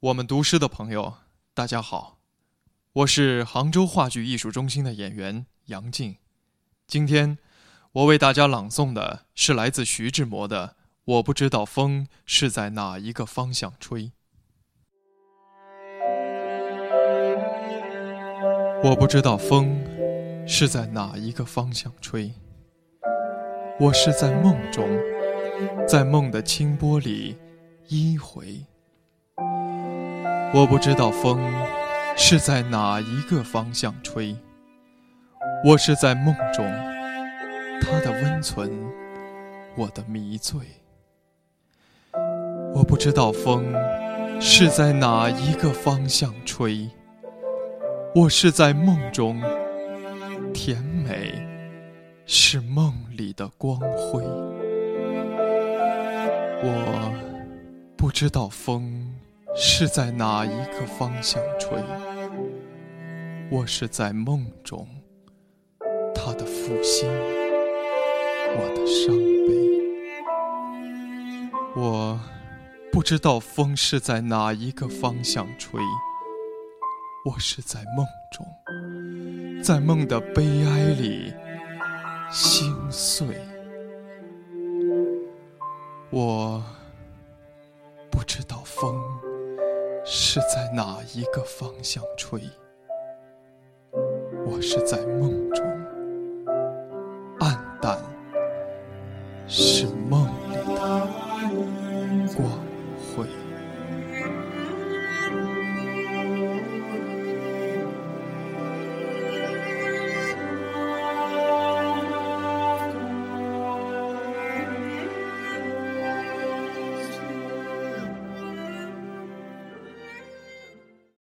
我们读诗的朋友，大家好，我是杭州话剧艺术中心的演员杨静。今天，我为大家朗诵的是来自徐志摩的《我不知道风是在哪一个方向吹》。我不知道风是在哪一个方向吹，我是在梦中，在梦的清波里依回。我不知道风是在哪一个方向吹，我是在梦中，它的温存，我的迷醉。我不知道风是在哪一个方向吹，我是在梦中，甜美是梦里的光辉。我不知道风。是在哪一个方向吹？我是在梦中，他的负心，我的伤悲。我不知道风是在哪一个方向吹。我是在梦中，在梦的悲哀里心碎。我不知道风。是在哪一个方向吹？我是在梦中，暗淡是。